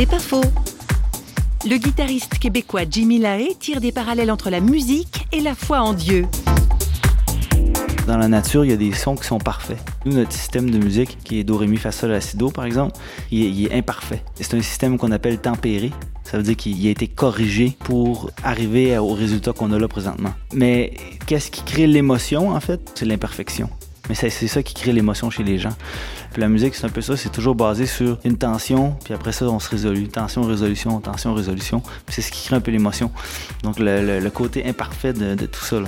C'est pas faux. Le guitariste québécois Jimmy Lahaye tire des parallèles entre la musique et la foi en Dieu. Dans la nature, il y a des sons qui sont parfaits. Nous, notre système de musique, qui est Do, Ré, Mi, Fa, Sol, La, Si, Do, par exemple, il est, il est imparfait. C'est un système qu'on appelle tempéré. Ça veut dire qu'il a été corrigé pour arriver au résultat qu'on a là présentement. Mais qu'est-ce qui crée l'émotion, en fait? C'est l'imperfection. Mais c'est ça qui crée l'émotion chez les gens. Puis la musique, c'est un peu ça, c'est toujours basé sur une tension, puis après ça, on se résolue. Tension, résolution, tension, résolution. C'est ce qui crée un peu l'émotion. Donc le, côté imparfait de, tout ça. Là.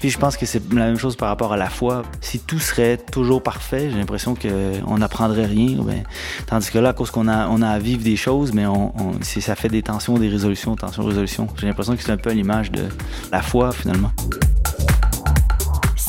Puis je pense que c'est la même chose par rapport à la foi. Si tout serait toujours parfait, j'ai l'impression qu'on n'apprendrait rien. Tandis que là, à cause qu'on a, on a à vivre des choses, mais on, ça fait des tensions, des résolutions, tensions, résolutions. J'ai l'impression que c'est un peu l'image de la foi, finalement.